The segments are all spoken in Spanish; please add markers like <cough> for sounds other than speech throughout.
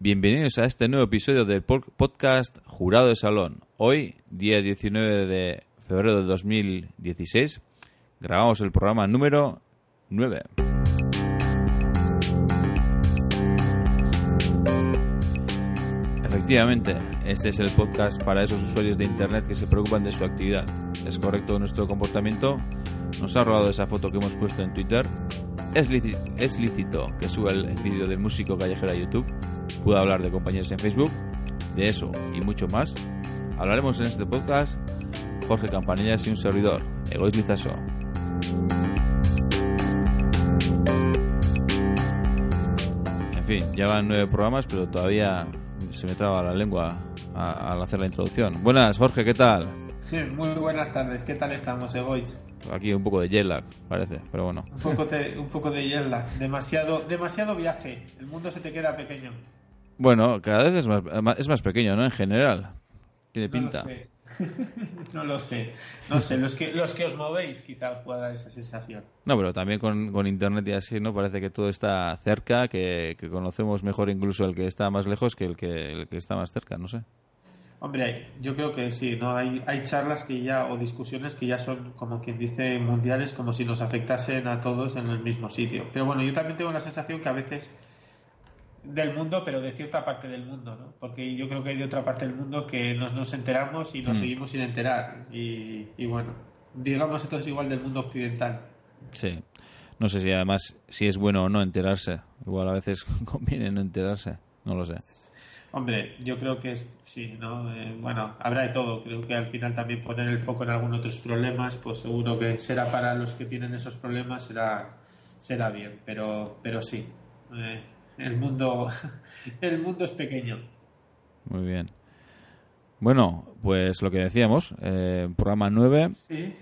Bienvenidos a este nuevo episodio del podcast Jurado de Salón. Hoy, día 19 de febrero de 2016, grabamos el programa número 9. Efectivamente, este es el podcast para esos usuarios de Internet que se preocupan de su actividad. ¿Es correcto nuestro comportamiento? ¿Nos ha robado esa foto que hemos puesto en Twitter? ¿Es, lícito que suba el vídeo del músico callejero a YouTube? ¿Puedo hablar de compañeros en Facebook? De eso y mucho más hablaremos en este podcast Jorge Campanillas y un servidor, Egois Lizaso. En fin, ya van nueve programas, pero todavía se me traba la lengua al hacer la introducción. Buenas, Jorge, ¿qué tal? Muy buenas tardes, ¿qué tal estamos, Egoich? Aquí un poco de jet lag, parece, pero bueno. Un poco de, un poco de jet lag, demasiado, demasiado viaje, el mundo se te queda pequeño. Bueno, cada vez es más, es más pequeño, ¿no? En general, tiene pinta. <laughs> No lo sé. no sé. Los que, los que os movéis quizá os pueda dar esa sensación. No, pero también con, con internet y así, ¿no? Parece que todo está cerca, que, que, conocemos mejor incluso el que está más lejos que el que, el que está más cerca, no sé. Hombre, yo creo que sí, ¿no? Hay, hay charlas que ya, o discusiones que ya son, como quien dice, mundiales, como si nos afectasen a todos en el mismo sitio. Pero bueno, yo también tengo la sensación que a veces del mundo, pero de cierta parte del mundo, ¿no? Porque yo creo que hay de otra parte del mundo que nos, nos enteramos y nos mm. seguimos sin enterar. Y, y bueno, digamos entonces igual del mundo occidental. Sí. No sé si además si es bueno o no enterarse. Igual a veces <laughs> conviene no enterarse. No lo sé. Hombre, yo creo que es, sí, ¿no? Eh, bueno, habrá de todo. Creo que al final también poner el foco en algunos otros problemas, pues seguro que será para los que tienen esos problemas, será, será bien. Pero, pero sí, eh, el mundo, <laughs> el mundo es pequeño. Muy bien. Bueno, pues lo que decíamos, eh, programa 9. Sí.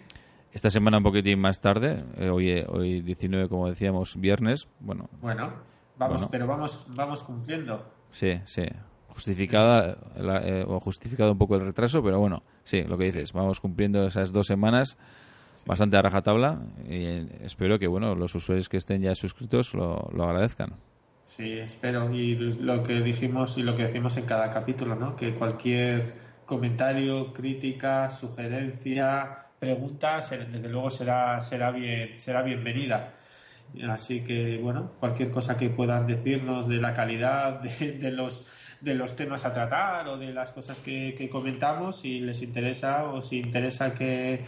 Esta semana un poquitín más tarde, hoy, hoy 19, como decíamos, viernes. Bueno, bueno vamos, pero vamos, vamos cumpliendo. Sí, sí justificada eh, o justificado un poco el retraso, pero bueno, sí, lo que dices, vamos cumpliendo esas dos semanas bastante a rajatabla y eh, espero que bueno los usuarios que estén ya suscritos lo, lo agradezcan. Sí, espero y lo que dijimos y lo que decimos en cada capítulo, ¿no? Que cualquier comentario, crítica, sugerencia, pregunta, desde luego será será bien será bienvenida. Así que bueno, cualquier cosa que puedan decirnos de la calidad de los de los temas a tratar o de las cosas que, comentamos, si les interesa o si interesa que,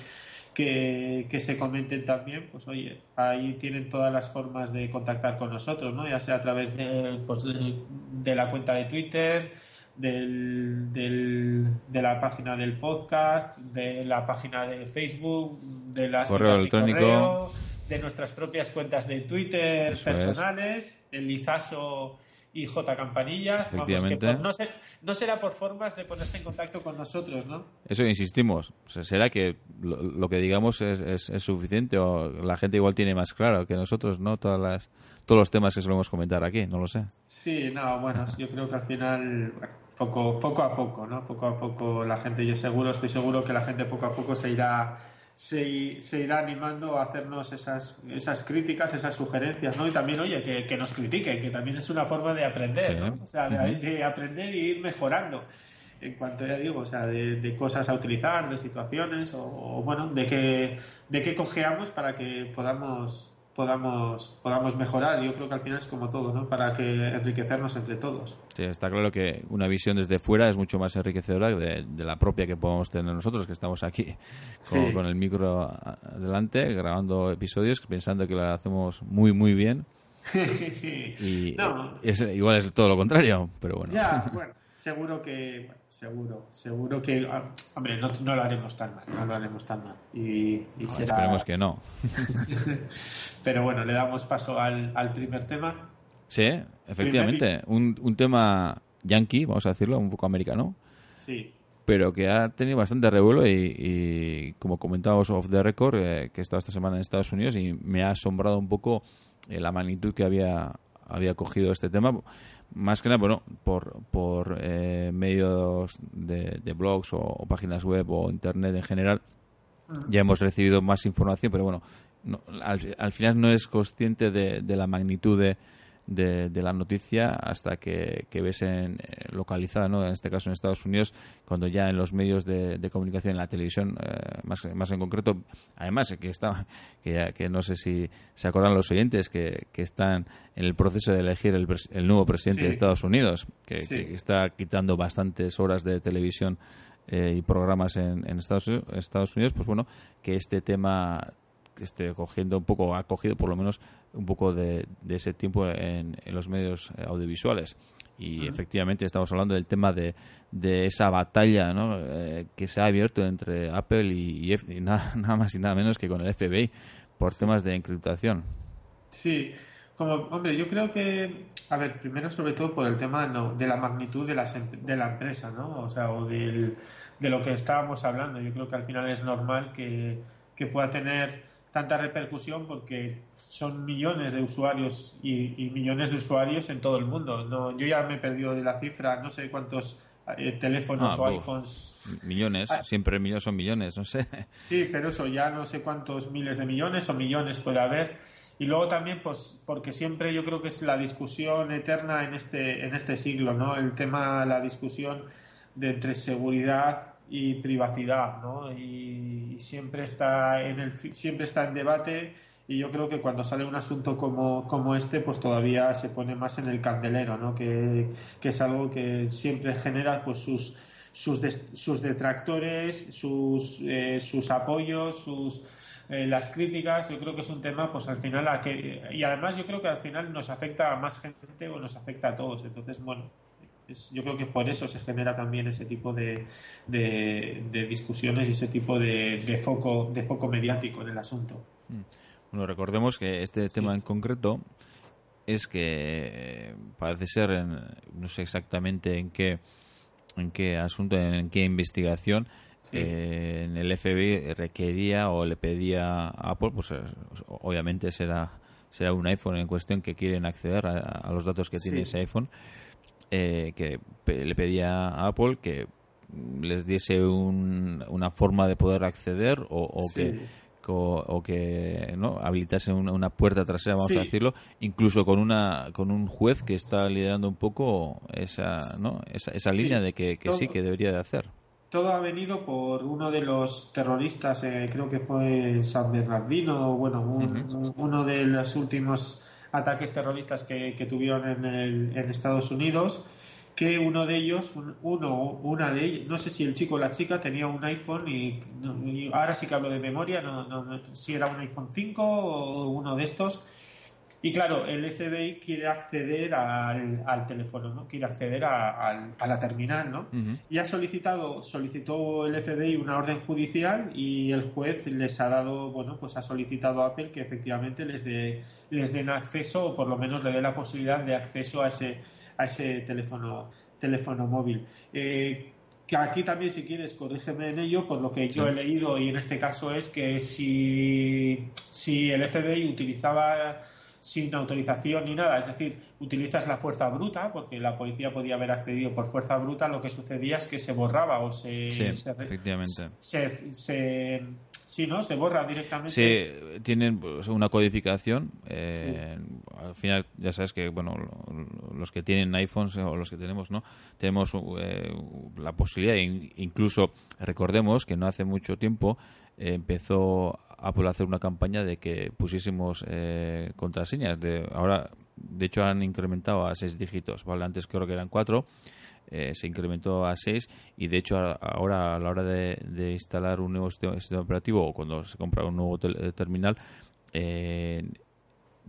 que, se comenten también, pues oye, ahí tienen todas las formas de contactar con nosotros, ¿no? Ya sea a través de, pues, de, la cuenta de Twitter, del, del, de la página del podcast, de la página de Facebook, de las correo electrónico, de nuestras propias cuentas de Twitter personales, el lizaso y J. Campanillas. no, no, será por formas de ponerse en contacto con nosotros, ¿no? Eso insistimos. será que lo, que digamos es, es, suficiente o la gente igual tiene más claro que nosotros, ¿no? Todas las, todos los temas que solemos comentar aquí, no lo sé. Sí, no, bueno, yo creo que al final, poco, poco a poco, ¿no? Poco a poco la gente, yo seguro, estoy seguro que la gente poco a poco se irá se, se, irá animando a hacernos esas, esas críticas, esas sugerencias, ¿no? Y también, oye, que, que nos critiquen, que también es una forma de aprender, ¿no? O sea, de, aprender y ir mejorando en cuanto ya digo, o sea, de, cosas a utilizar, de situaciones o, bueno, de que, de qué cojeamos para que podamos podamos, podamos mejorar. Yo creo que al final es como todo, ¿no? Para que enriquecernos entre todos. Sí, está claro que una visión desde fuera es mucho más enriquecedora de, de la propia que podemos tener nosotros, que estamos aquí <laughs> con, el micro delante, grabando episodios, pensando que lo hacemos muy, muy bien. <laughs> y es, igual es todo lo contrario, pero bueno. Ya, <laughs> bueno seguro que, seguro, seguro que, ah, hombre, no, no, lo haremos tan mal, no lo haremos tan mal. Y, será... Esperemos que no. <laughs> Pero bueno, le damos paso al, al primer tema. Sí, efectivamente, un, un tema yankee, vamos a decirlo, un poco americano. Sí. Pero que ha tenido bastante revuelo y, como comentábamos off the record, eh, que he estado esta semana en Estados Unidos y me ha asombrado un poco eh, la magnitud que había, había cogido este tema más que nada, bueno, por, por eh, medios de, blogs o, páginas web o internet en general, ya hemos recibido más información, pero bueno, al, final no es consciente de, la magnitud de, de, la noticia hasta que, ves en, eh, localizada, ¿no? en este caso en Estados Unidos, cuando ya en los medios de, comunicación, en la televisión, eh, más, más en concreto, además que está, que, que no sé si se acuerdan los oyentes que, que están en el proceso de elegir el, el nuevo presidente de Estados Unidos, que, está quitando bastantes horas de televisión eh, y programas en, en Estados, Estados Unidos, pues bueno, que este tema esté cogiendo un poco, ha cogido por lo menos un poco de, ese tiempo en, los medios audiovisuales. Y efectivamente estamos hablando del tema de, de esa batalla ¿no? Eh, que se ha abierto entre Apple y, <laughs> nada, nada, más y nada menos que con el FBI por temas de encriptación. Sí, como, hombre, yo creo que, a ver, primero sobre todo por el tema de la magnitud de la, de la empresa, ¿no? O sea, o del, de lo que estábamos hablando. Yo creo que al final es normal que, que pueda tener tanta repercusión porque son millones de usuarios y, millones de usuarios en todo el mundo. No, yo ya me he perdido de la cifra, no sé cuántos eh, teléfonos ah, o iPhones. Millones, ah. siempre millones son millones, no sé. Sí, pero eso ya no sé cuántos miles de millones o millones puede haber. Y luego también, pues, porque siempre yo creo que es la discusión eterna en este, en este siglo, ¿no? El tema, la discusión de entre seguridad y privacidad, ¿no? Y siempre está en el siempre está en debate y yo creo que cuando sale un asunto como, como este, pues todavía se pone más en el candelero, ¿no? Que, es algo que siempre genera pues sus sus, sus detractores, sus, eh, sus apoyos, sus eh, las críticas, yo creo que es un tema, pues al final, a que, y además yo creo que al final nos afecta a más gente o nos afecta a todos. Entonces, bueno, yo creo que por eso se genera también ese tipo de, de, discusiones y ese tipo de, foco, de foco mediático en el asunto. Mm. Bueno, recordemos que este tema en concreto es que parece ser, no sé exactamente en qué, en qué asunto, en qué investigación, eh, en el FBI requería o le pedía a Apple, pues obviamente será será un iPhone en cuestión que quieren acceder a, los datos que tiene ese iPhone eh, que le pedía a Apple que les diese una forma de poder acceder o, que o, que no habilitase una, puerta trasera vamos a decirlo incluso con una con un juez que está liderando un poco esa no esa, esa línea de que, sí que debería de hacer. Todo ha venido por uno de los terroristas eh, creo que fue San Bernardino bueno uno de los últimos ataques terroristas que, tuvieron en, en, Estados Unidos, que uno de ellos, uno, una de ellos, no sé si el chico o la chica tenía un iPhone y, ahora sí que hablo de memoria, no, no, si era un iPhone 5 o uno de estos, y claro, el FBI quiere acceder al, al teléfono, ¿no? Quiere acceder a, la terminal, ¿no? Y ha solicitado, solicitó el FBI una orden judicial y el juez les ha dado, bueno, pues ha solicitado a Apple que efectivamente les, dé les den acceso o por lo menos le dé la posibilidad de acceso a ese, a ese teléfono, teléfono móvil. Eh, que aquí también si quieres corrígeme en ello, por lo que yo he leído y en este caso es que si, si el FBI utilizaba sin autorización ni nada, es decir, utilizas la fuerza bruta, porque la policía podía haber accedido por fuerza bruta, lo que sucedía es que se borraba o se... Sí, efectivamente. Se, sí, ¿no? Se borra directamente. Sí, tienen pues, una codificación. Eh, al final, ya sabes que, bueno, los que tienen iPhones o los que tenemos, ¿no? Tenemos eh, la posibilidad, incluso recordemos que no hace mucho tiempo eh, empezó Apple hacer una campaña de que pusiésemos eh, contraseñas. De, ahora, de hecho, han incrementado a seis dígitos. ¿vale? Antes creo que eran cuatro. Eh, se incrementó a seis y de hecho ahora a la hora de, instalar un nuevo sistema, operativo o cuando se compra un nuevo eh, terminal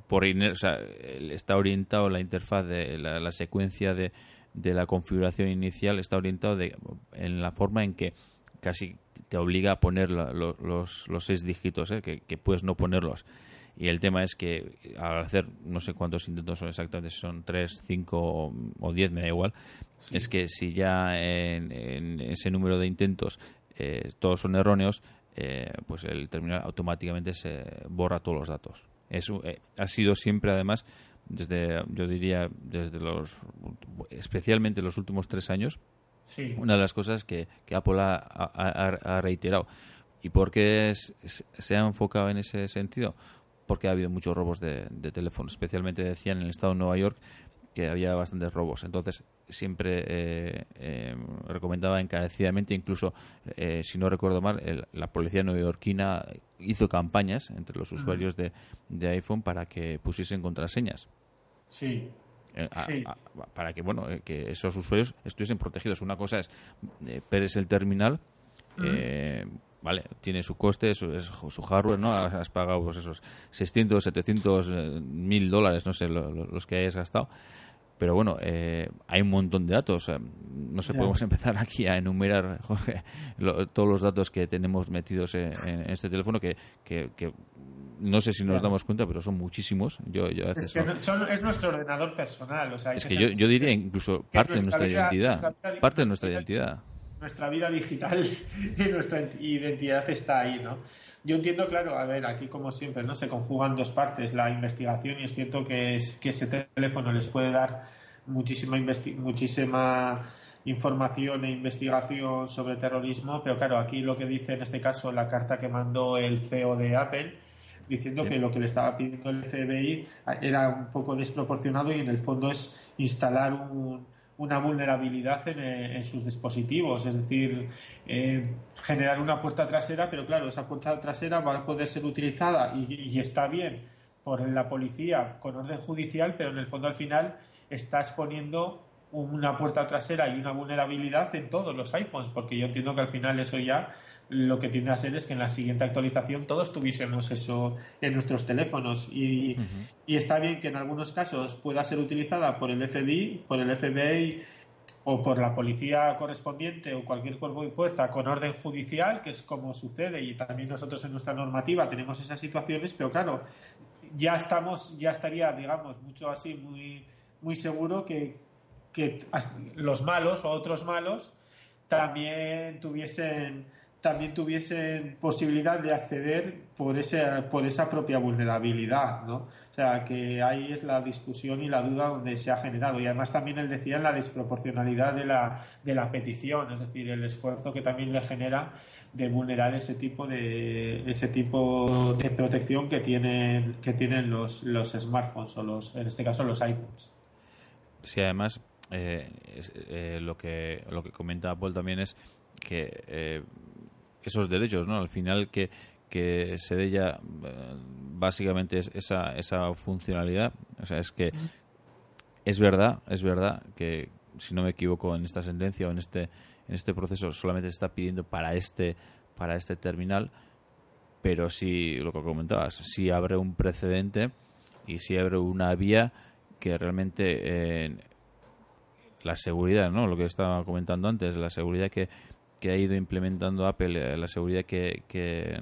por está orientado la interfaz de la, secuencia de, de, la configuración inicial está orientado de, en la forma en que casi te obliga a poner los, los, seis dígitos, ¿eh? que, puedes no ponerlos. Y el tema es que al hacer, no sé cuántos intentos son exactamente, si son tres, cinco o diez, me da igual, es que si ya en, ese número de intentos eh, todos son erróneos, eh, pues el terminal automáticamente se borra todos los datos. Eso ha sido siempre, además, desde, yo diría, desde los, especialmente los últimos tres años, una de las cosas que, Apple ha, reiterado. ¿Y por qué se ha enfocado en ese sentido? porque ha habido muchos robos de, teléfono. Especialmente decían en el estado de Nueva York que había bastantes robos. Entonces, siempre eh, eh, recomendaba encarecidamente, incluso, eh, si no recuerdo mal, la policía neoyorquina hizo campañas entre los usuarios de, iPhone para que pusiesen contraseñas. Sí. Para que bueno que esos usuarios estuviesen protegidos una cosa es eh, el terminal vale, tiene su coste, su, su hardware, ¿no? Has pagado pues, esos 600, 700, eh, mil dólares, no sé, los que hayas gastado. Pero bueno, eh, hay un montón de datos. No sé, podemos <laughs> empezar aquí a enumerar, Jorge, todos los datos que tenemos metidos en, este teléfono que, que, no sé si nos damos cuenta, pero son muchísimos. Yo, yo es, que es nuestro ordenador personal. O sea, es que, yo, yo, diría incluso parte de nuestra identidad. Parte de nuestra identidad nuestra vida digital <laughs> y nuestra identidad está ahí, ¿no? Yo entiendo, claro, a ver, aquí como siempre, ¿no? Se conjugan dos partes, la investigación y es cierto que, es, que ese teléfono les puede dar muchísima, muchísima información e investigación sobre terrorismo, pero claro, aquí lo que dice en este caso la carta que mandó el CEO de Apple, diciendo que lo que le estaba pidiendo el FBI era un poco desproporcionado y en el fondo es instalar un una vulnerabilidad eh, en, sus dispositivos, es decir, eh, generar una puerta trasera, pero claro, esa puerta trasera va a poder ser utilizada y, está bien por la policía con orden judicial, pero en el fondo al final está exponiendo una puerta trasera y una vulnerabilidad en todos los iPhones, porque yo entiendo que al final eso ya lo que tiende a ser es que en la siguiente actualización todos tuviésemos eso en nuestros teléfonos. Y, está bien que en algunos casos pueda ser utilizada por el FBI, por el FBI o por la policía correspondiente o cualquier cuerpo de fuerza con orden judicial, que es como sucede. Y también nosotros en nuestra normativa tenemos esas situaciones, pero claro, ya estamos, ya estaría, digamos, mucho así, muy, muy seguro que, que los malos o otros malos también tuviesen también tuviesen posibilidad de acceder por, ese, por esa propia vulnerabilidad, ¿no? O sea, que ahí es la discusión y la duda donde se ha generado. Y además también él decía la desproporcionalidad de la, de la petición, es decir, el esfuerzo que también le genera de vulnerar ese tipo de, ese tipo de protección que tienen, que tienen los, los smartphones o los, en este caso los iPhones. Sí, además, eh, eh, lo, que, lo que comenta Apple también es que eh, esos derechos, ¿no? Al final que, que se dé ya eh, básicamente esa, esa funcionalidad. O sea, es que es verdad, es verdad que si no me equivoco en esta sentencia o en este en este proceso solamente se está pidiendo para este para este terminal, pero si lo que comentabas, si abre un precedente y si abre una vía que realmente eh, la seguridad, ¿no? Lo que estaba comentando antes, la seguridad que que ha ido implementando Apple, eh, la seguridad que, que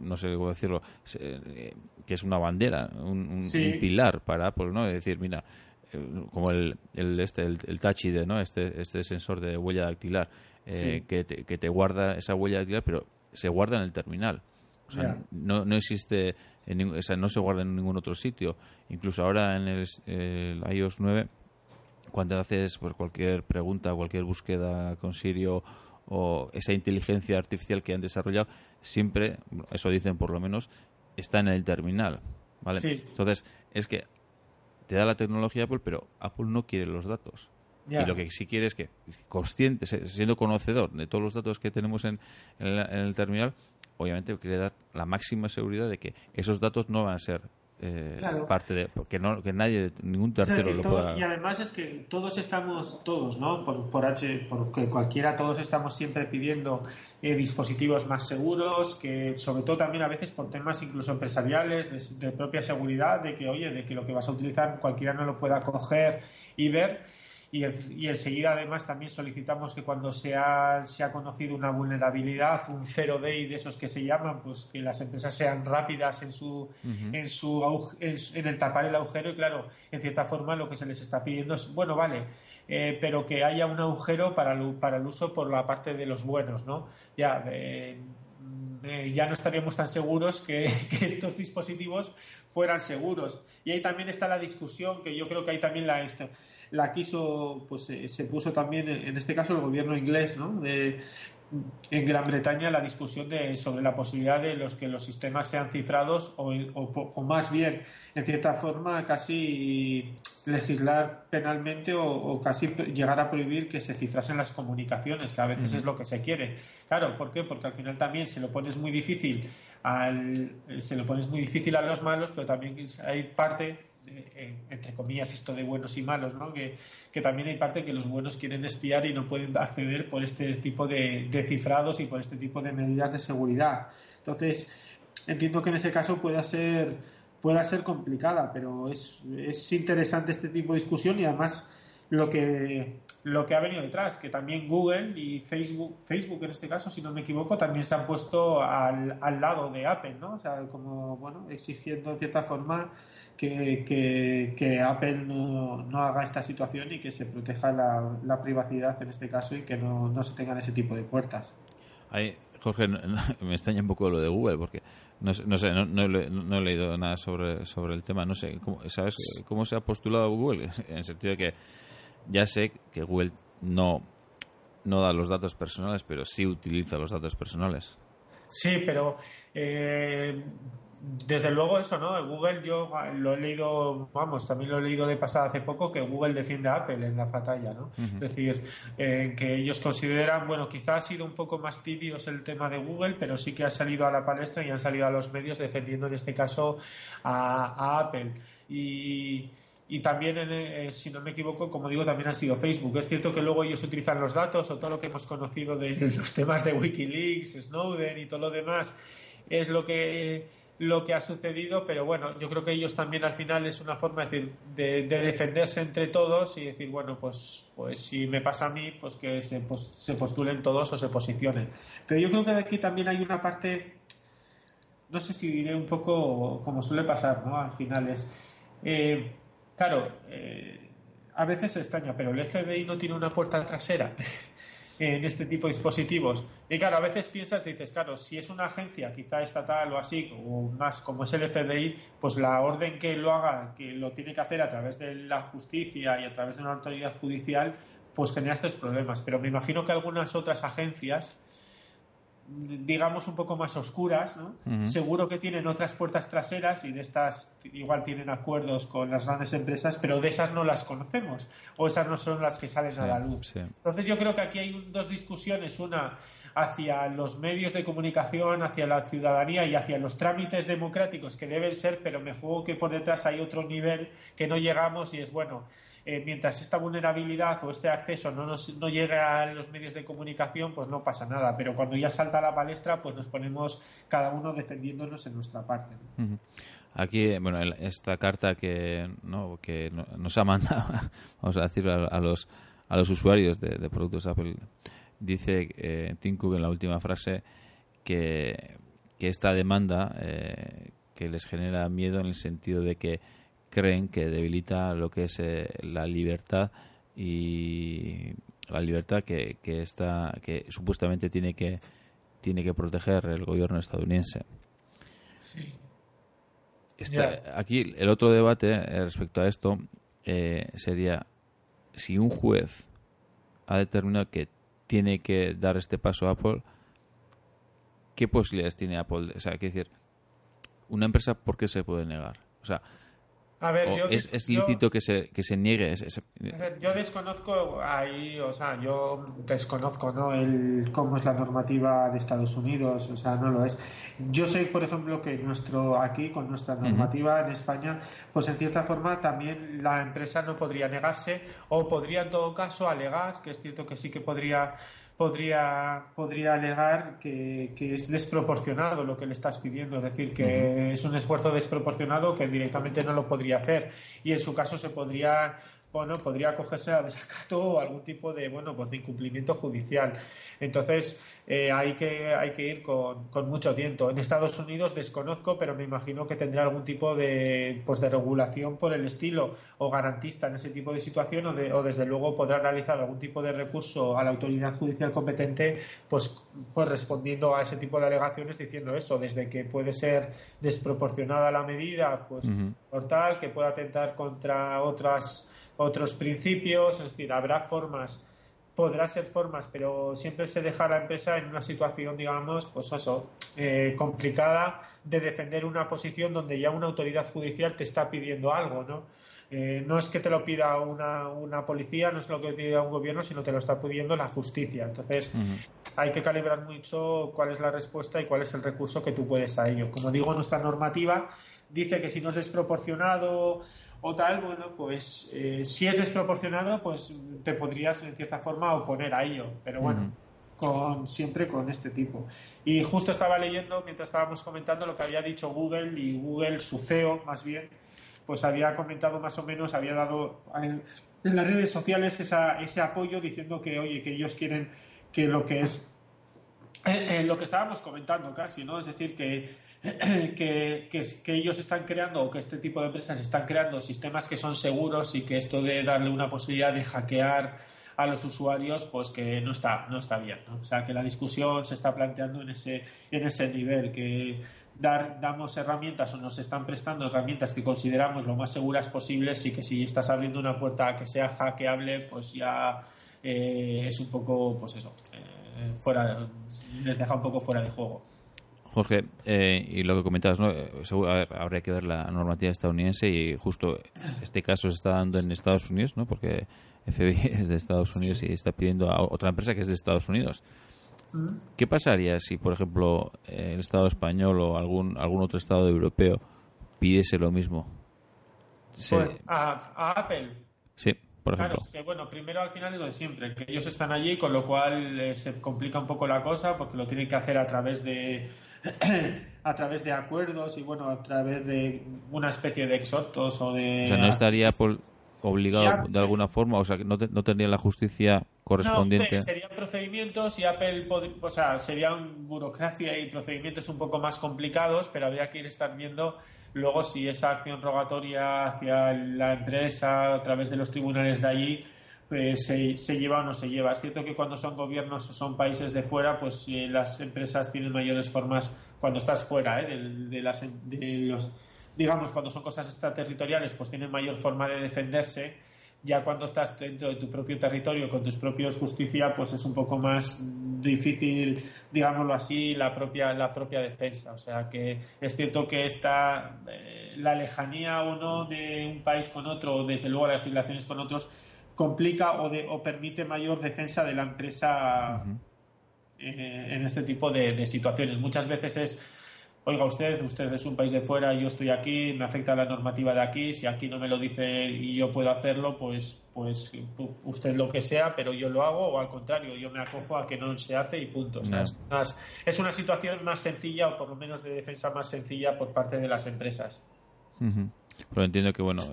no sé cómo decirlo, eh, que es una bandera, un, pilar para Apple, ¿no? Es decir, mira, eh, como el, el este el, Touch ID, ¿no? Este este sensor de huella dactilar que, te, que te guarda esa huella dactilar, pero se guarda en el terminal. O sea, no, no existe, en, o sea, no se guarda en ningún otro sitio. Incluso ahora en el, el iOS 9 cuando haces pues, cualquier pregunta, cualquier búsqueda con Sirio o esa inteligencia artificial que han desarrollado, siempre, eso dicen por lo menos, está en el terminal. ¿vale? Entonces, es que te da la tecnología Apple, pero Apple no quiere los datos. Y lo que sí quiere es que, consciente, siendo conocedor de todos los datos que tenemos en, el terminal, obviamente quiere dar la máxima seguridad de que esos datos no van a ser eh, parte de que no que nadie ningún tercero lo pueda y además es que todos estamos todos no por, por H porque cualquiera todos estamos siempre pidiendo eh, dispositivos más seguros que sobre todo también a veces por temas incluso empresariales de, propia seguridad de que oye de que lo que vas a utilizar cualquiera no lo pueda coger y ver y, y, enseguida además también solicitamos que cuando se ha, se ha conocido una vulnerabilidad, un zero day de esos que se llaman, pues que las empresas sean rápidas en su, en su en, el tapar el agujero y claro, en cierta forma lo que se les está pidiendo es, bueno, vale, eh, pero que haya un agujero para el, para el uso por la parte de los buenos, ¿no? Ya, eh, eh, ya no estaríamos tan seguros que, <laughs> estos dispositivos fueran seguros. Y ahí también está la discusión, que yo creo que ahí también la, la quiso, pues se puso también, en este caso, el gobierno inglés, ¿no? De, en Gran Bretaña la discusión de, sobre la posibilidad de los que los sistemas sean cifrados o, o, más bien, en cierta forma, casi legislar penalmente o, casi llegar a prohibir que se cifrasen las comunicaciones, que a veces es lo que se quiere. Claro, ¿por qué? Porque al final también se lo pones muy difícil al, se lo pones muy difícil a los malos, pero también hay parte entre comillas, esto de buenos y malos, ¿no? Que, también hay parte que los buenos quieren espiar y no pueden acceder por este tipo de, cifrados y por este tipo de medidas de seguridad. Entonces, entiendo que en ese caso pueda ser, pueda ser complicada, pero es, es interesante este tipo de discusión y además lo que, lo que ha venido detrás, que también Google y Facebook, Facebook en este caso, si no me equivoco, también se han puesto al, al lado de Apple, ¿no? O sea, como, bueno, exigiendo en cierta forma que, que, Apple no, no, haga esta situación y que se proteja la, la privacidad en este caso y que no, no, se tengan ese tipo de puertas. Ahí, Jorge, <laughs> me extraña un poco lo de Google porque no, no sé, no, no, he leído nada sobre, sobre el tema. No sé, ¿cómo, ¿sabes cómo se ha postulado Google? <laughs> En el sentido de que ya sé que Google no, no da los datos personales, pero sí utiliza los datos personales. Sí, pero eh, desde luego eso, ¿no? Google yo lo he leído, vamos, también lo he leído de pasada hace poco, que Google defiende a Apple en la batalla, ¿no? Es decir, eh, que ellos consideran, bueno, quizás ha sido un poco más tibios el tema de Google, pero sí que ha salido a la palestra y han salido a los medios defendiendo en este caso a, Apple. Y, y también, eh, si no me equivoco, como digo, también ha sido Facebook. Es cierto que luego ellos utilizan los datos o todo lo que hemos conocido de <laughs> los temas de Wikileaks, Snowden y todo lo demás, es lo que lo que ha sucedido, pero bueno, yo creo que ellos también al final es una forma de, de, defenderse entre todos y decir, bueno, pues, pues si me pasa a mí, pues que se, pues, se postulen todos o se posicionen. Pero yo creo que de aquí también hay una parte, no sé si diré un poco como suele pasar, ¿no? Al final es, eh, claro, eh, a veces se extraña, pero el FBI no tiene una puerta trasera. <laughs> en este tipo de dispositivos. Y claro, a veces piensas, dices, claro, si es una agencia, quizá estatal o así, o más como es el FBI, pues la orden que lo haga, que lo tiene que hacer a través de la justicia y a través de una autoridad judicial, pues genera estos problemas. Pero me imagino que algunas otras agencias digamos, un poco más oscuras, ¿no? Seguro que tienen otras puertas traseras y de estas igual tienen acuerdos con las grandes empresas, pero de esas no las conocemos o esas no son las que salen a la luz. Entonces yo creo que aquí hay dos discusiones, una hacia los medios de comunicación, hacia la ciudadanía y hacia los trámites democráticos que deben ser, pero me juego que por detrás hay otro nivel que no llegamos y es bueno eh, mientras esta vulnerabilidad o este acceso no, nos, no llegue a los medios de comunicación, pues no pasa nada. Pero cuando ya salta a la palestra, pues nos ponemos cada uno defendiéndonos en nuestra parte. Aquí, bueno, esta carta que, ¿no? que nos ha mandado, <laughs> vamos a decir, a, los, a los usuarios de, productos Apple, dice eh, Tim Cook en la última frase que, que esta demanda eh, que les genera miedo en el sentido de que creen que debilita lo que es eh, la libertad y la libertad que, que está que supuestamente tiene que tiene que proteger el gobierno estadounidense. Sí. Aquí el otro debate eh, respecto a esto eh, sería si un juez ha determinado que tiene que dar este paso a Apple, ¿qué posibilidades tiene Apple? O sea, hay decir, una empresa, ¿por qué se puede negar? O sea, a ver, yo, es, es lícito que, se, que se niegue. Yo desconozco ahí, o sea, yo desconozco ¿no? el, cómo es la normativa de Estados Unidos, o sea, no lo es. Yo sé, por ejemplo, que nuestro aquí, con nuestra normativa en España, pues en cierta forma también la empresa no podría negarse o podría en todo caso alegar, que es cierto que sí que podría podría, podría alegar que, es desproporcionado lo que le estás pidiendo, es decir, que es un esfuerzo desproporcionado que directamente no lo podría hacer. Y en su caso se podría bueno, podría acogerse a desacato o algún tipo de, bueno, pues de incumplimiento judicial. Entonces, eh, hay, que, hay que ir con, con, mucho tiento. En Estados Unidos desconozco, pero me imagino que tendrá algún tipo de, pues de regulación por el estilo o garantista en ese tipo de situación o, o desde luego podrá realizar algún tipo de recurso a la autoridad judicial competente, pues, pues respondiendo a ese tipo de alegaciones diciendo eso, desde que puede ser desproporcionada la medida, pues por tal, que pueda atentar contra otras otros principios, es decir, habrá formas podrá ser formas, pero siempre se deja a la empresa en una situación, digamos, pues eso, eh, complicada de defender una posición donde ya una autoridad judicial te está pidiendo algo, ¿no? Eh, no es que te lo pida una, una, policía, no es lo que te pida un gobierno, sino te lo está pidiendo la justicia. Entonces, hay que calibrar mucho cuál es la respuesta y cuál es el recurso que tú puedes a ello. Como digo, nuestra normativa dice que si no es desproporcionado o tal, bueno, pues eh, si es desproporcionado, pues te podrías en cierta forma oponer a ello, pero bueno, con, siempre con este tipo. Y justo estaba leyendo, mientras estábamos comentando, lo que había dicho Google y Google, su CEO más bien, pues había comentado más o menos, había dado en, las redes sociales ese apoyo diciendo que, oye, que ellos quieren que lo que es eh, eh, lo que estábamos comentando casi, ¿no? Es decir, que <clears throat> que, que, ellos están creando o que este tipo de empresas están creando sistemas que son seguros y que esto de darle una posibilidad de hackear a los usuarios, pues que no está, no está bien. O sea, que la discusión se está planteando en ese, en ese nivel, que dar, damos herramientas o nos están prestando herramientas que consideramos lo más seguras posibles y que si estás abriendo una puerta que sea hackeable, pues ya eh, es un poco, pues eso, eh, fuera, les deja un poco fuera de juego. Jorge, eh, y lo que comentabas, ¿no? Eh, habría que ver la normativa estadounidense y justo este caso se está dando en Estados Unidos, ¿no? Porque FBI <laughs> es de Estados Unidos y está pidiendo a otra empresa que es de Estados Unidos. ¿Qué pasaría si, por ejemplo, el Estado español o algún, algún otro Estado europeo pidiese lo mismo? Pues a, Apple. Sí, por ejemplo. Claro, es que bueno, primero al final es lo de siempre, que ellos están allí, con lo cual eh, se complica un poco la cosa porque lo tienen que hacer a través de <clears throat> a través de acuerdos y bueno, a través de una especie de exhortos o de... O sea, no estaría obligado de alguna forma, o sea, que no, no tendría la justicia correspondiente. No, serían procedimientos y Apple, o sea, serían burocracia y procedimientos un poco más complicados, pero habría que ir estar viendo luego si esa acción rogatoria hacia la empresa a través de los tribunales de allí pues, se, lleva o no se lleva. Es cierto que cuando son gobiernos o son países de fuera, pues eh, las empresas tienen mayores formas cuando estás fuera ¿eh? de, las, de los, digamos, cuando son cosas extraterritoriales, pues tienen mayor forma de defenderse. Ya cuando estás dentro de tu propio territorio con tus propios justicia, pues es un poco más difícil, digámoslo así, la propia, la propia defensa. O sea que es cierto que está eh, la lejanía o no de un país con otro, desde luego las legislaciones con otros, complica o, de, o permite mayor defensa de la empresa eh, en este tipo de, situaciones. Muchas veces es, oiga usted, usted es un país de fuera, yo estoy aquí, me afecta la normativa de aquí, si aquí no me lo dice y yo puedo hacerlo, pues, pues usted lo que sea, pero yo lo hago o al contrario, yo me acojo a que no se hace y punto. es, una situación más sencilla o por lo menos de defensa más sencilla por parte de las empresas. Pero entiendo que, bueno,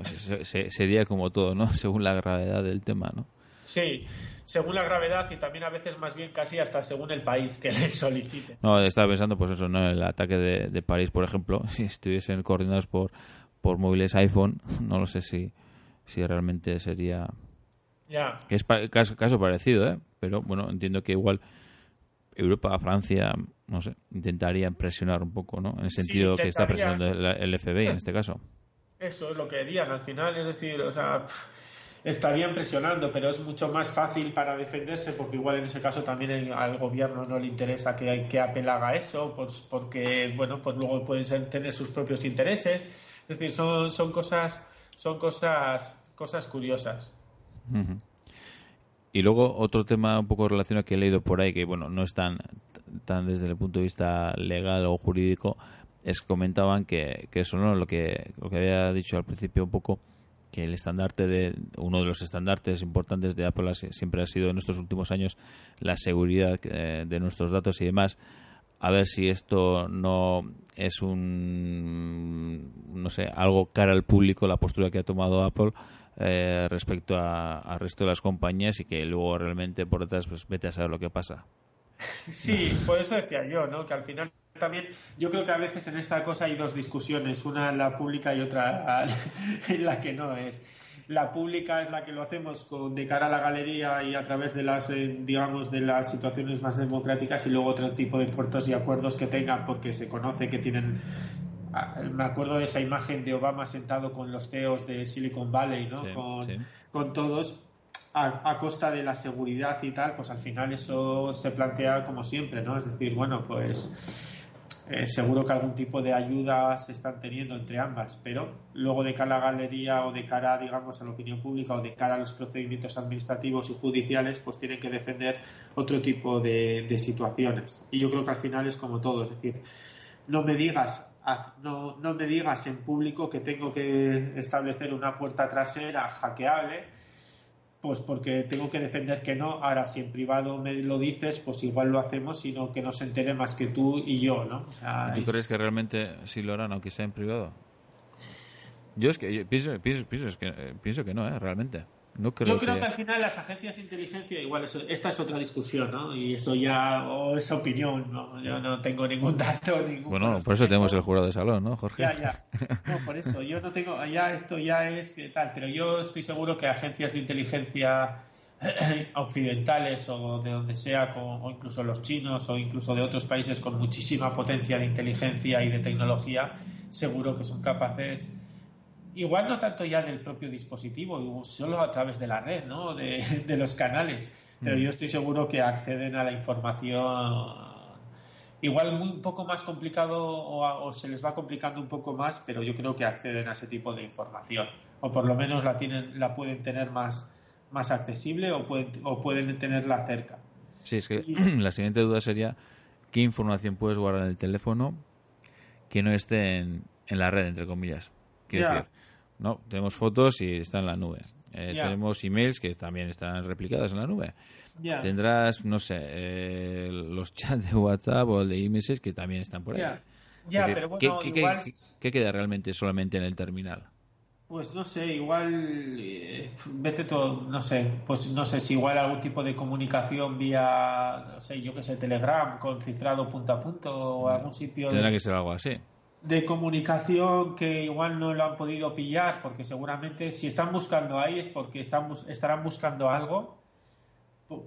sería como todo, ¿no? <laughs> Según la gravedad del tema, ¿no? Sí, según la gravedad y también a veces más bien casi hasta según el país que le solicite. No, estaba pensando, pues eso, ¿no? El ataque de, París, por ejemplo, <laughs> si estuviesen coordinados por, por móviles iPhone, no lo sé si, si realmente sería... Ya. Es caso, caso parecido, ¿eh? Pero bueno, entiendo que igual Europa, Francia, no sé, intentaría presionar un poco, ¿no? En el sentido que está presionando el, FBI en este caso. Eso es lo que harían al final, es decir, o sea, estarían presionando, pero es mucho más fácil para defenderse porque igual en ese caso también al gobierno no le interesa que, que Apple haga eso, pues porque, bueno, pues luego pueden tener sus propios intereses. Es decir, son, son cosas, son cosas, cosas curiosas. Y luego otro tema un poco relacionado que he leído por ahí, que bueno, no es tan, tan desde el punto de vista legal o jurídico, es que comentaban que, que eso no lo que, lo que había dicho al principio un poco que el estandarte de uno de los estandartes importantes de Apple siempre ha sido en estos últimos años la seguridad eh, de nuestros datos y demás a ver si esto no es un no sé algo cara al público la postura que ha tomado Apple eh, respecto al resto de las compañías y que luego realmente por detrás pues vete a saber lo que pasa. Sí, por eso decía yo, ¿no? Que al final también yo creo que a veces en esta cosa hay dos discusiones, una la pública y otra <laughs> la que no es. La pública es la que lo hacemos con, de cara a la galería y a través de las, eh, digamos, de las situaciones más democráticas y luego otro tipo de puertos y acuerdos que tengan porque se conoce que tienen Ah, me acuerdo de esa imagen de Obama sentado con los CEOs de Silicon Valley, ¿no? con, todos. A, costa de la seguridad y tal, pues al final eso se plantea como siempre, ¿no? Es decir, bueno, pues eh, seguro que algún tipo de ayuda se están teniendo entre ambas, pero luego de cara a la galería o de cara, digamos, a la opinión pública o de cara a los procedimientos administrativos y judiciales, pues tienen que defender otro tipo de, situaciones. Y yo creo que al final es como todo, es decir, no me digas no, no me digas en público que tengo que establecer una puerta trasera hackeable pues porque tengo que defender que no. Ahora, si en privado me lo dices, pues igual lo hacemos, sino que no se entere más que tú y yo, ¿no? ¿Tú crees que realmente sí lo harán, aunque sea en privado? Yo es que pienso, pienso, pienso, que, eh, pienso que no, ¿eh? realmente. Yo creo que... al final las agencias de inteligencia, igual, esta es otra discusión, ¿no? Y eso ya, o es opinión, ¿no? Yo no tengo ningún dato, ningún. Bueno, por eso tenemos el jurado de salón, ¿no, Jorge? Ya, ya. No, por eso, yo no tengo, ya esto ya es tal, pero yo estoy seguro que agencias de inteligencia <clears throat> occidentales o de donde sea, o incluso los chinos o incluso de otros países con muchísima potencia de inteligencia y de tecnología, seguro que son capaces igual no tanto ya del propio dispositivo, solo a través de la red, ¿no? de, de los canales, pero mm. yo estoy seguro que acceden a la información igual muy un poco más complicado o, se les va complicando un poco más, pero yo creo que acceden a ese tipo de información o por lo menos la tienen la pueden tener más más accesible o pueden o pueden tenerla cerca. Sí, es que <clears throat> la siguiente duda sería qué información puedes guardar en el teléfono que no esté en, en la red entre comillas. Quiero decir, no, tenemos fotos y están en la nube. Eh, tenemos emails que también están replicadas en la nube. Tendrás, no sé, eh, los <laughs> chats de WhatsApp o de emails que también están por ahí. Ya, pero bueno, ¿qué, igual... ¿qué, queda realmente solamente en el terminal? Pues no sé, igual eh, vete todo, no sé, pues no sé si igual algún tipo de comunicación vía, no sé, yo que sé, Telegram con cifrado punto a punto o algún sitio. Tendrá que ser algo así de comunicación que igual no lo han podido pillar, porque seguramente si están buscando ahí es porque están, estarán buscando algo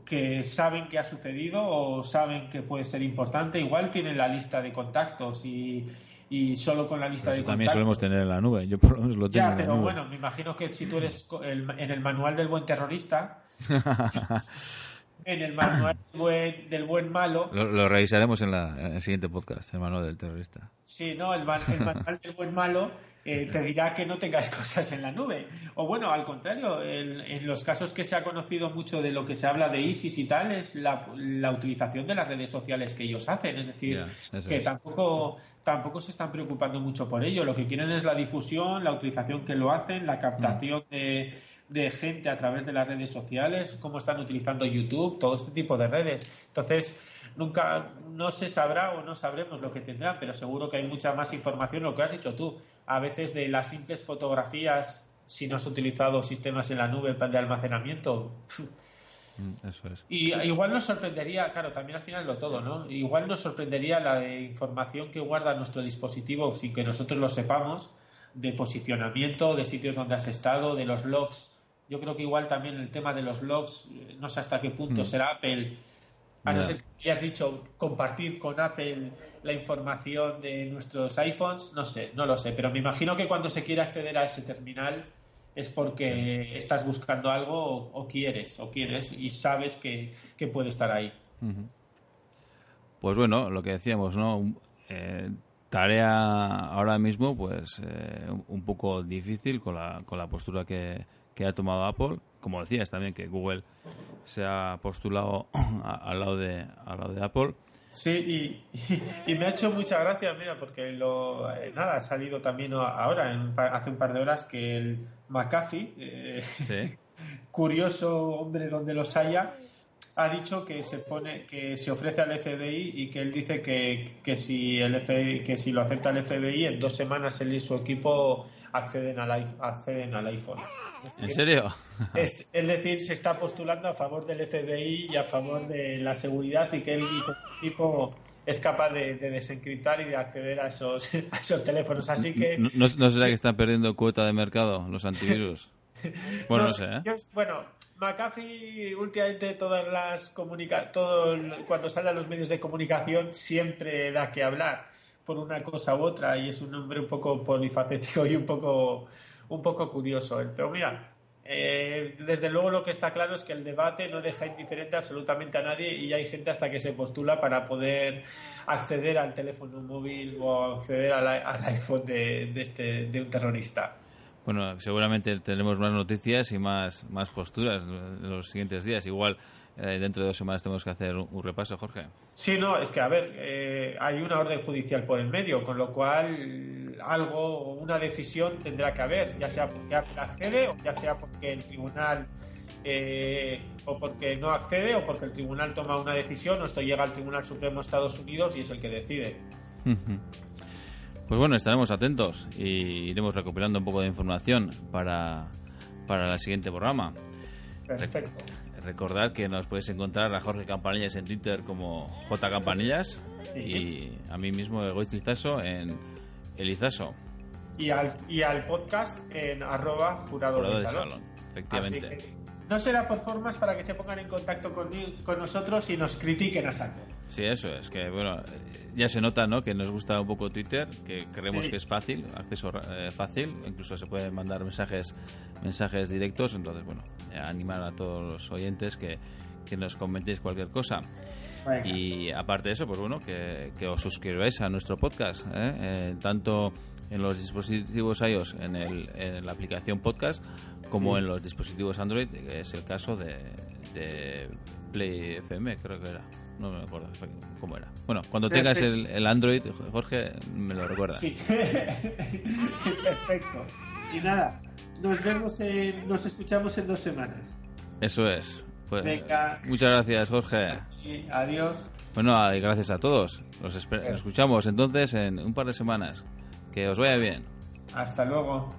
que saben que ha sucedido o saben que puede ser importante. Igual tienen la lista de contactos y, y solo con la lista de contactos. También solemos tener en la nube. Yo por lo menos lo tengo. Ya, pero bueno, me imagino que si tú eres en el manual del buen terrorista. <laughs> en el manual <clears throat> del buen, malo. Lo, revisaremos en, el siguiente podcast, el manual del terrorista. Sí, no, el, manual del buen malo eh, <laughs> te dirá que no tengas <laughs> cosas en la nube. O bueno, al contrario, en los casos que se ha conocido mucho de lo que se habla de ISIS y tal, es la, utilización de las redes sociales que ellos hacen. Es decir, que tampoco tampoco se están preocupando mucho por ello. Lo que quieren es la difusión, la utilización que lo hacen, la captación mm. de, de gente a través de las redes sociales, cómo están utilizando YouTube, todo este tipo de redes. Entonces, nunca, no se sabrá o no sabremos lo que tendrán, pero seguro que hay mucha más información, lo que has dicho tú. A veces de las simples fotografías, si no has utilizado sistemas en la nube de almacenamiento. Mm, eso es. Y igual nos sorprendería, claro, también al final lo todo, ¿no? Igual nos sorprendería la información que guarda nuestro dispositivo sin que nosotros lo sepamos, de posicionamiento, de sitios donde has estado, de los logs yo creo que igual también el tema de los logs, no sé hasta qué punto mm. será Apple, a no ser que hayas dicho compartir con Apple la información de nuestros iPhones, no sé, no lo sé, pero me imagino que cuando se quiere acceder a ese terminal es porque estás buscando algo o, quieres, o quieres y sabes que, puede estar ahí. Pues bueno, lo que decíamos, ¿no? Eh, tarea ahora mismo, pues eh, un poco difícil con la, con la postura que, que ha tomado Apple. Como decías también que Google se ha postulado al lado de, al lado de Apple. Sí, y, me ha hecho mucha gracia, mira, porque lo, eh, nada, ha salido también ahora, hace un par de horas, que el McAfee, eh, <laughs> curioso hombre donde los haya, ha dicho que se pone que se ofrece al FBI y que él dice que, que si el FBI, que si lo acepta el FBI en dos semanas él y su equipo acceden al, acceden al iPhone. ¿En serio? Es, decir, se está postulando a favor del FBI y a favor de la seguridad y que su equipo es capaz de, desencriptar y de acceder a esos, <laughs> esos teléfonos. Así que. ¿No, será que están perdiendo cuota de mercado los antivirus? <laughs> Bueno, no, sé. ¿eh? bueno, McAfee últimamente todas las comunica todo cuando sale a los medios de comunicación siempre da que hablar por una cosa u otra y es un hombre un poco polifacético y un poco, un poco curioso. Pero mira, eh, desde luego lo que está claro es que el debate no deja indiferente absolutamente a nadie y hay gente hasta que se postula para poder acceder al teléfono móvil o acceder al, iPhone de, de, este, de un terrorista. Bueno, seguramente tenemos más noticias y más, más posturas en los siguientes días. Igual eh, dentro de dos semanas tenemos que hacer un, repaso, Jorge. Sí, no, es que, a ver, eh, hay una orden judicial por el medio, con lo cual algo, una decisión tendrá que haber, ya sea porque accede o ya sea porque el tribunal eh, o porque no accede o porque el tribunal toma una decisión o esto llega al Tribunal Supremo de Estados Unidos y es el que decide. Pues bueno, estaremos atentos y iremos recopilando un poco de información para, para el siguiente programa. Perfecto. Recordad que nos podéis encontrar a Jorge Campanillas en Twitter como J Campanillas y a mí mismo Egoísta Izaso en Elizaso. Y al, y al podcast en arroba jurado, de, salón. Efectivamente. No será por formas para que se pongan en contacto con, con nosotros y nos critiquen a saco. Sí, eso es, que bueno, ya se nota, ¿no? Que nos gusta un poco Twitter, que creemos que es fácil, acceso eh, fácil, incluso se pueden mandar mensajes mensajes directos, entonces, bueno, animar a todos los oyentes que, que nos comentéis cualquier cosa. Y aparte de eso, pues bueno, que, que os suscribáis a nuestro podcast, ¿eh? Eh, tanto en los dispositivos iOS, en, el, en la aplicación podcast, como en los dispositivos Android, que es el caso de, de Play FM, creo que era no me acuerdo cómo era. Bueno, cuando tengas el, el, Android, Jorge, me lo recuerdas. Sí, <laughs> perfecto. Y nada, nos vemos, en, nos escuchamos en dos semanas. Eso es. Pues, Muchas gracias, Jorge. adiós. Bueno, y gracias a todos. Nos escuchamos entonces en un par de semanas. Que os vaya bien. Hasta luego.